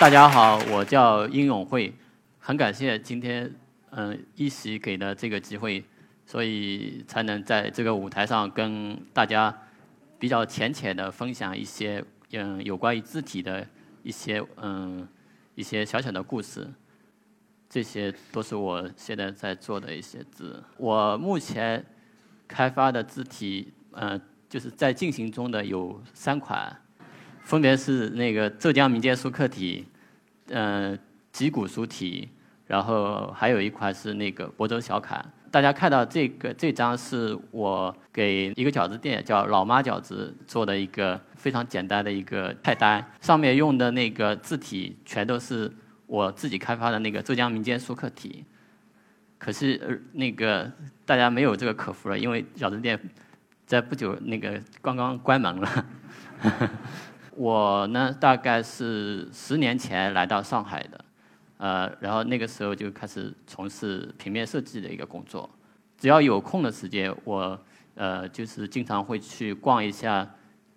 大家好，我叫殷永会，很感谢今天嗯一席给的这个机会，所以才能在这个舞台上跟大家比较浅浅的分享一些嗯有关于字体的一些嗯一些小小的故事。这些都是我现在在做的一些字。我目前开发的字体，呃，就是在进行中的有三款，分别是那个浙江民间书刻体，呃，脊骨书体，然后还有一款是那个亳州小楷。大家看到这个这张是我给一个饺子店叫老妈饺子做的一个非常简单的一个菜单，上面用的那个字体全都是。我自己开发的那个浙江民间书刻体，可是呃那个大家没有这个客服了，因为饺子店在不久那个刚刚关门了。我呢大概是十年前来到上海的，呃，然后那个时候就开始从事平面设计的一个工作。只要有空的时间，我呃就是经常会去逛一下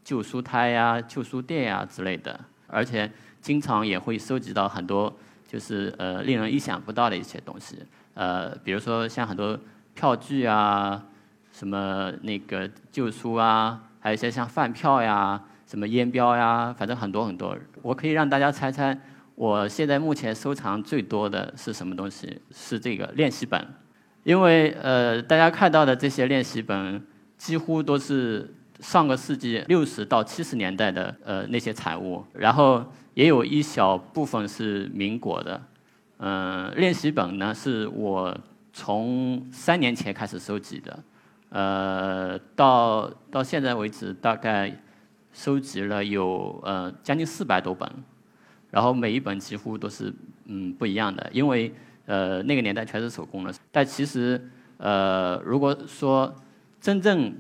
旧书摊呀、旧书店呀之类的，而且。经常也会收集到很多，就是呃令人意想不到的一些东西，呃，比如说像很多票据啊，什么那个旧书啊，还有一些像饭票呀，什么烟标呀，反正很多很多。我可以让大家猜猜，我现在目前收藏最多的是什么东西？是这个练习本，因为呃大家看到的这些练习本，几乎都是上个世纪六十到七十年代的呃那些产物，然后。也有一小部分是民国的，嗯，练习本呢是我从三年前开始收集的，呃，到到现在为止大概收集了有呃将近四百多本，然后每一本几乎都是嗯不一样的，因为呃那个年代全是手工的，但其实呃如果说真正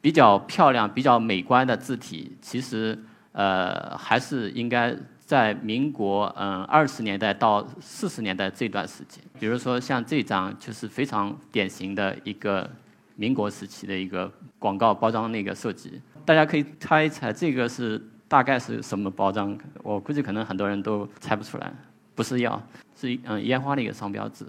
比较漂亮、比较美观的字体，其实。呃，还是应该在民国嗯二十年代到四十年代这段时间，比如说像这张就是非常典型的一个民国时期的一个广告包装那个设计，大家可以猜一猜这个是大概是什么包装？我估计可能很多人都猜不出来，不是药，是嗯烟花的一个商标纸。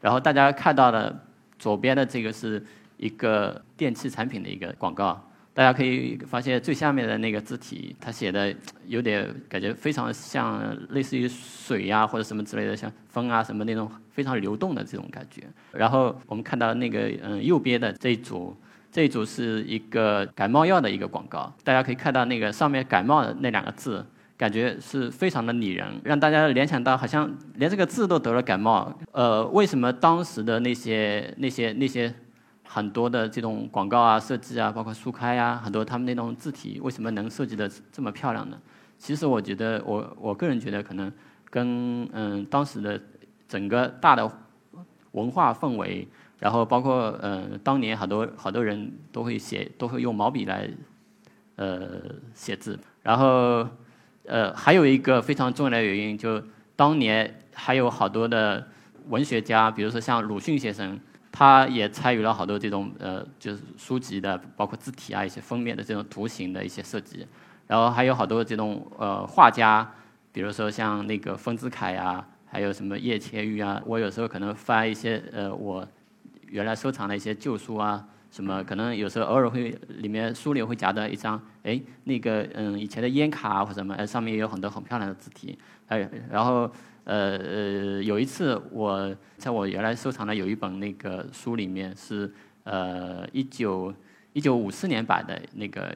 然后大家看到的左边的这个是一个电器产品的一个广告。大家可以发现最下面的那个字体，它写的有点感觉非常像类似于水呀或者什么之类的，像风啊什么那种非常流动的这种感觉。然后我们看到那个嗯右边的这一组，这一组是一个感冒药的一个广告。大家可以看到那个上面感冒的那两个字，感觉是非常的拟人，让大家联想到好像连这个字都得了感冒。呃，为什么当时的那些那些那些？很多的这种广告啊、设计啊，包括书开呀，很多他们那种字体为什么能设计的这么漂亮呢？其实我觉得，我我个人觉得可能跟嗯当时的整个大的文化氛围，然后包括嗯当年好多好多人都会写，都会用毛笔来呃写字，然后呃还有一个非常重要的原因，就当年还有好多的文学家，比如说像鲁迅先生。他也参与了好多这种呃，就是书籍的，包括字体啊，一些封面的这种图形的一些设计。然后还有好多这种呃画家，比如说像那个丰子恺呀，还有什么叶切玉啊。我有时候可能翻一些呃我原来收藏的一些旧书啊，什么可能有时候偶尔会里面书里会夹着一张，哎，那个嗯以前的烟卡或什么，上面也有很多很漂亮的字体。还有然后。呃呃，有一次我在我原来收藏的有一本那个书里面是呃一九一九五四年版的那个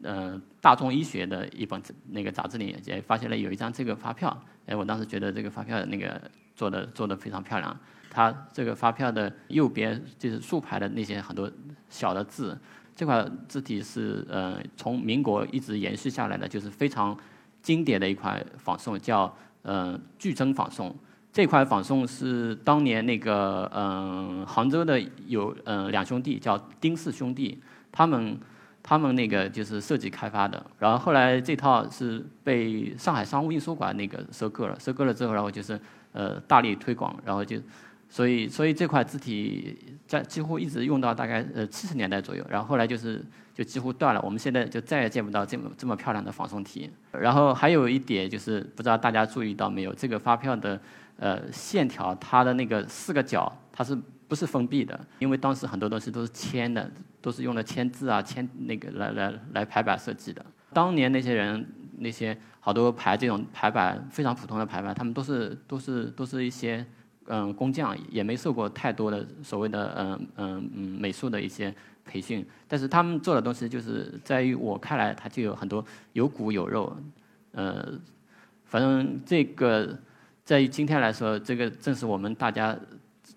呃大众医学的一本那个杂志里也发现了有一张这个发票，哎，我当时觉得这个发票那个做的做的非常漂亮，它这个发票的右边就是竖排的那些很多小的字，这块字体是呃从民国一直延续下来的，就是非常经典的一块仿宋叫。嗯，巨增仿宋。这块仿宋是当年那个嗯杭州的有嗯两兄弟叫丁氏兄弟，他们他们那个就是设计开发的，然后后来这套是被上海商务印书馆那个收购了，收购了之后，然后就是呃大力推广，然后就所以所以这块字体在几乎一直用到大概呃七十年代左右，然后后来就是就几乎断了，我们现在就再也见不到这么这么漂亮的仿宋体。然后还有一点就是不知道大家注意到没有，这个发票的呃线条它的那个四个角它是不是封闭的？因为当时很多东西都是铅的，都是用的铅字啊铅那个来来来排版设计的。当年那些人那些好多排这种排版非常普通的排版，他们都是都是都是一些。嗯，工匠也没受过太多的所谓的嗯嗯嗯美术的一些培训，但是他们做的东西就是在于我看来，它就有很多有骨有肉，呃，反正这个在于今天来说，这个正是我们大家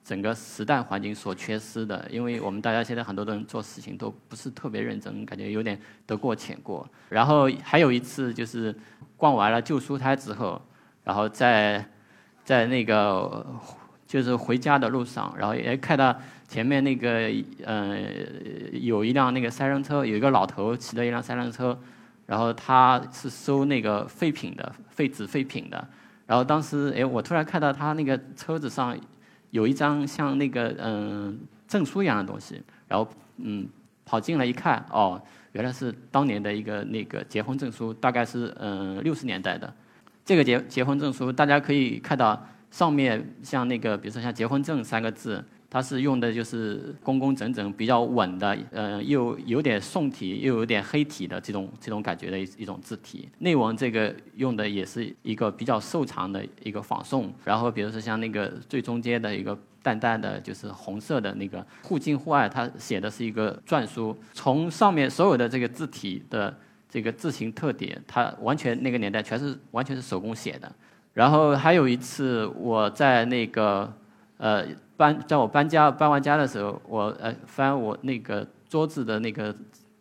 整个时代环境所缺失的，因为我们大家现在很多人做事情都不是特别认真，感觉有点得过且过。然后还有一次就是逛完了旧书摊之后，然后在在那个。就是回家的路上，然后也看到前面那个，呃，有一辆那个三轮车，有一个老头骑着一辆三轮车，然后他是收那个废品的，废纸废品的。然后当时，哎，我突然看到他那个车子上有一张像那个嗯证书一样的东西，然后嗯跑进来一看，哦，原来是当年的一个那个结婚证书，大概是嗯六十年代的。这个结结婚证书，大家可以看到。上面像那个，比如说像结婚证三个字，它是用的就是工工整整、比较稳的，呃，又有点宋体，又有点黑体的这种这种感觉的一一种字体。内文这个用的也是一个比较瘦长的一个仿宋。然后比如说像那个最中间的一个淡淡的就是红色的那个互敬互爱，它写的是一个篆书。从上面所有的这个字体的这个字形特点，它完全那个年代全是完全是手工写的。然后还有一次，我在那个呃搬，在我搬家搬完家的时候，我呃翻我那个桌子的那个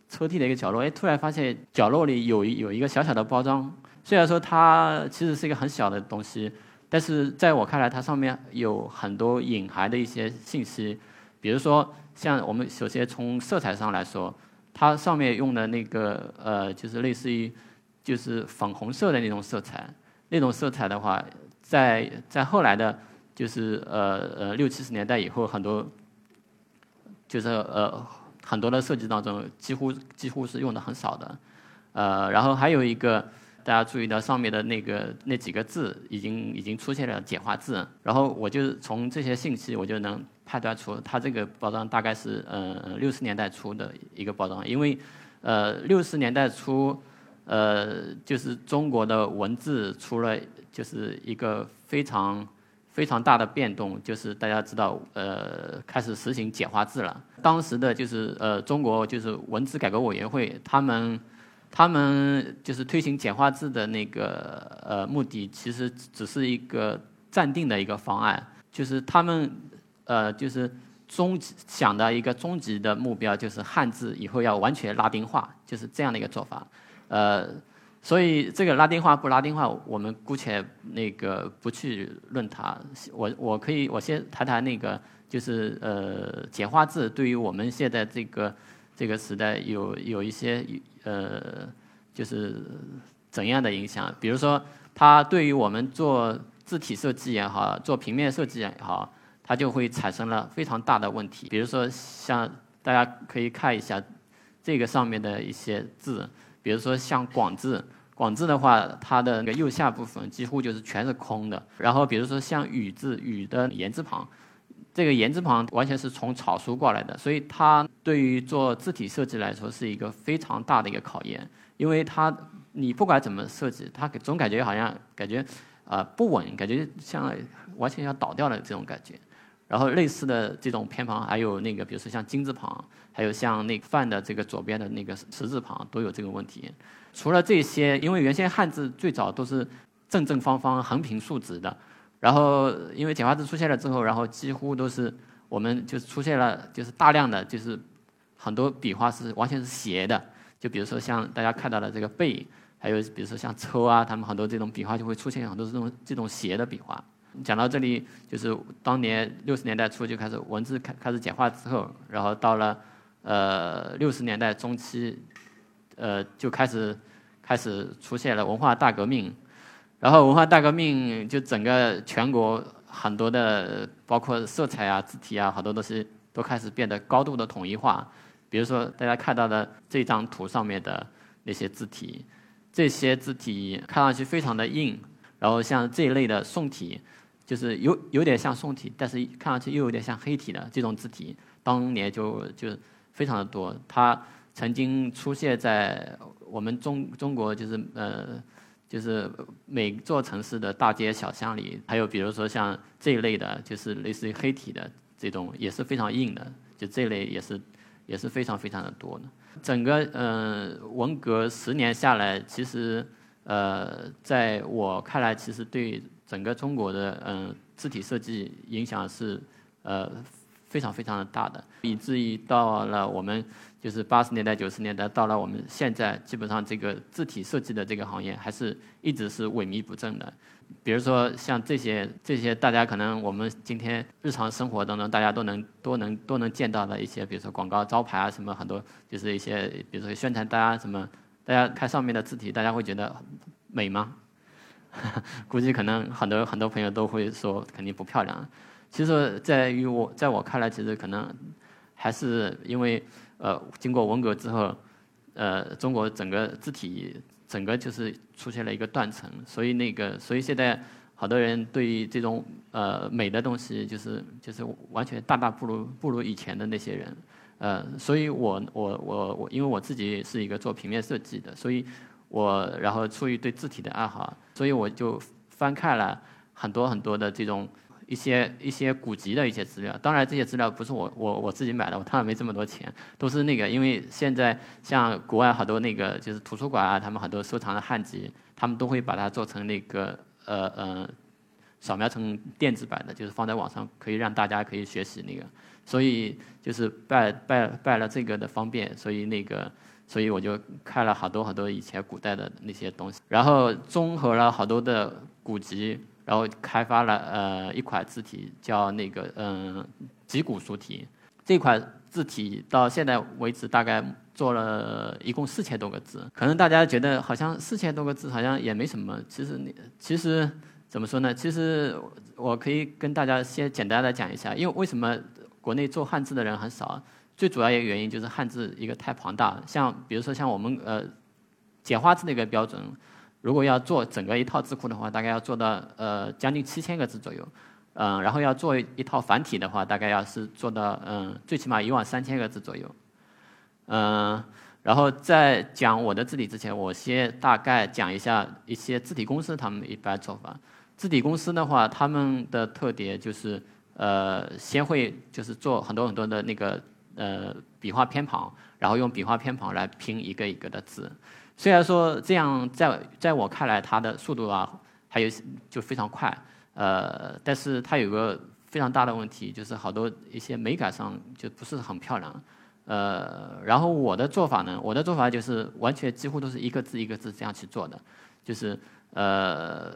抽屉的一个角落，哎，突然发现角落里有一有一个小小的包装。虽然说它其实是一个很小的东西，但是在我看来，它上面有很多隐含的一些信息。比如说，像我们首先从色彩上来说，它上面用的那个呃，就是类似于就是粉红色的那种色彩。那种色彩的话，在在后来的，就是呃呃六七十年代以后，很多就是呃很多的设计当中，几乎几乎是用的很少的，呃，然后还有一个大家注意到上面的那个那几个字，已经已经出现了简化字，然后我就从这些信息，我就能判断出它这个包装大概是呃六十年代初的一个包装，因为呃六十年代初。呃，就是中国的文字出了就是一个非常非常大的变动，就是大家知道，呃，开始实行简化字了。当时的就是呃，中国就是文字改革委员会，他们他们就是推行简化字的那个呃目的，其实只是一个暂定的一个方案，就是他们呃就是终极想的一个终极的目标，就是汉字以后要完全拉丁化，就是这样的一个做法。呃，所以这个拉丁化不拉丁化，我们姑且那个不去论它。我我可以我先谈谈那个，就是呃简化字对于我们现在这个这个时代有有一些呃就是怎样的影响？比如说，它对于我们做字体设计也好，做平面设计也好，它就会产生了非常大的问题。比如说，像大家可以看一下这个上面的一些字。比如说像“广”字，“广”字的话，它的那个右下部分几乎就是全是空的。然后比如说像“雨”字，“雨”的言字旁，这个言字旁完全是从草书过来的，所以它对于做字体设计来说是一个非常大的一个考验，因为它你不管怎么设计，它总感觉好像感觉啊不稳，感觉像完全要倒掉的这种感觉。然后类似的这种偏旁，还有那个，比如说像金字旁，还有像那范的这个左边的那个十字旁，都有这个问题。除了这些，因为原先汉字最早都是正正方方、横平竖直的，然后因为简化字出现了之后，然后几乎都是我们就出现了，就是大量的就是很多笔画是完全是斜的。就比如说像大家看到的这个“背”，还有比如说像“抽”啊，他们很多这种笔画就会出现很多这种这种斜的笔画。讲到这里，就是当年六十年代初就开始文字开开始简化之后，然后到了呃六十年代中期，呃就开始开始出现了文化大革命，然后文化大革命就整个全国很多的包括色彩啊、字体啊，好多东西都开始变得高度的统一化。比如说大家看到的这张图上面的那些字体，这些字体看上去非常的硬，然后像这一类的宋体，就是有有点像宋体，但是看上去又有点像黑体的这种字体，当年就就非常的多。它曾经出现在我们中中国，就是呃。就是每座城市的大街小巷里，还有比如说像这一类的，就是类似于黑体的这种，也是非常硬的。就这类也是也是非常非常的多的。整个嗯文革十年下来，其实呃在我看来，其实对整个中国的嗯字体设计影响是呃非常非常的大的，以至于到了我们。就是八十年代、九十年代，到了我们现在，基本上这个字体设计的这个行业，还是一直是萎靡不振的。比如说像这些、这些大家可能我们今天日常生活当中大家都能、都能、都能见到的一些，比如说广告招牌啊，什么很多，就是一些，比如说宣传单啊什么，大家看上面的字体，大家会觉得美吗？估计可能很多很多朋友都会说肯定不漂亮。其实，在于我在我看来，其实可能还是因为。呃，经过文革之后，呃，中国整个字体整个就是出现了一个断层，所以那个，所以现在好多人对于这种呃美的东西，就是就是完全大大不如不如以前的那些人，呃，所以我我我我，因为我自己是一个做平面设计的，所以我然后出于对字体的爱好，所以我就翻看了很多很多的这种。一些一些古籍的一些资料，当然这些资料不是我我我自己买的，我当然没这么多钱，都是那个，因为现在像国外好多那个就是图书馆啊，他们很多收藏的汉籍，他们都会把它做成那个呃呃，扫描成电子版的，就是放在网上可以让大家可以学习那个，所以就是拜拜拜了这个的方便，所以那个所以我就看了好多好多以前古代的那些东西，然后综合了好多的古籍。然后开发了呃一款字体，叫那个嗯脊骨书体。这款字体到现在为止大概做了一共四千多个字。可能大家觉得好像四千多个字好像也没什么，其实你其实怎么说呢？其实我可以跟大家先简单的讲一下，因为为什么国内做汉字的人很少？最主要一个原因就是汉字一个太庞大，像比如说像我们呃简化字的一个标准。如果要做整个一套字库的话，大概要做到呃将近七千个字左右，嗯，然后要做一套繁体的话，大概要是做到嗯最起码一万三千个字左右，嗯，然后在讲我的字体之前，我先大概讲一下一些字体公司他们一般做法。字体公司的话，他们的特点就是呃先会就是做很多很多的那个呃笔画偏旁，然后用笔画偏旁来拼一个一个的字。虽然说这样，在在我看来，它的速度啊，还有就非常快，呃，但是它有个非常大的问题，就是好多一些美感上就不是很漂亮，呃，然后我的做法呢，我的做法就是完全几乎都是一个字一个字这样去做的，就是呃，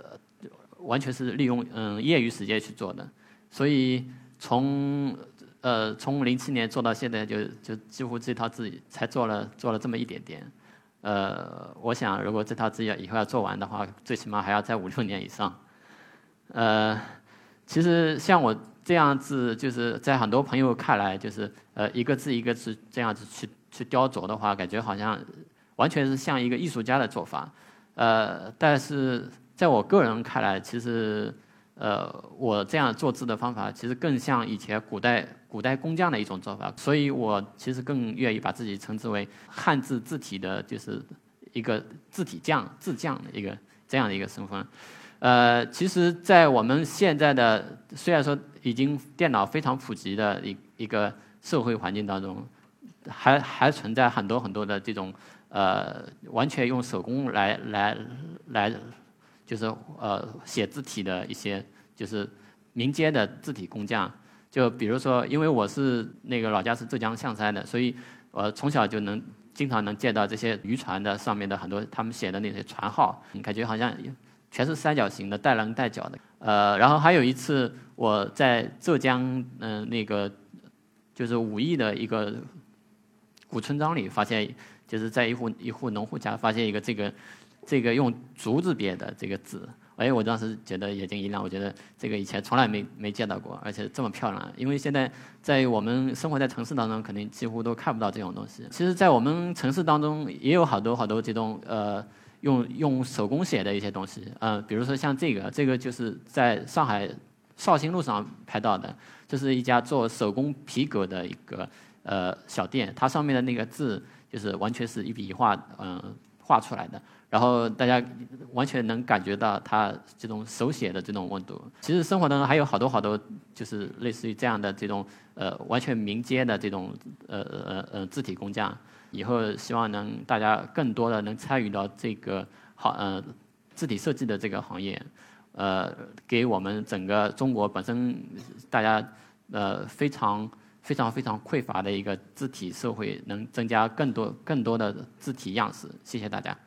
完全是利用嗯业余时间去做的，所以从呃从零七年做到现在，就就几乎这套字才做了做了这么一点点。呃，我想如果这套字要以后要做完的话，最起码还要在五六年以上。呃，其实像我这样子，就是在很多朋友看来，就是呃一个字一个字这样子去去雕琢的话，感觉好像完全是像一个艺术家的做法。呃，但是在我个人看来，其实。呃，我这样做字的方法其实更像以前古代古代工匠的一种做法，所以我其实更愿意把自己称之为汉字字体的，就是一个字体匠、字匠的一个这样的一个身份。呃，其实，在我们现在的虽然说已经电脑非常普及的一一个社会环境当中，还还存在很多很多的这种呃，完全用手工来来来。就是呃写字体的一些就是民间的字体工匠，就比如说，因为我是那个老家是浙江象山的，所以我从小就能经常能见到这些渔船的上面的很多他们写的那些船号，感觉好像全是三角形的，带棱带角的。呃，然后还有一次我在浙江嗯那个就是武义的一个古村庄里发现，就是在一户一户农户家发现一个这个。这个用竹子编的这个字，哎，我当时觉得眼睛一亮，我觉得这个以前从来没没见到过，而且这么漂亮。因为现在在我们生活在城市当中，肯定几乎都看不到这种东西。其实，在我们城市当中也有好多好多这种呃用用手工写的一些东西，呃，比如说像这个，这个就是在上海绍兴路上拍到的，这是一家做手工皮革的一个呃小店，它上面的那个字就是完全是一笔一画嗯画出来的。然后大家完全能感觉到他这种手写的这种温度。其实生活当中还有好多好多，就是类似于这样的这种呃完全民间的这种呃呃呃字体工匠。以后希望能大家更多的能参与到这个好呃字体设计的这个行业，呃给我们整个中国本身大家呃非常非常非常匮乏的一个字体社会能增加更多更多的字体样式。谢谢大家。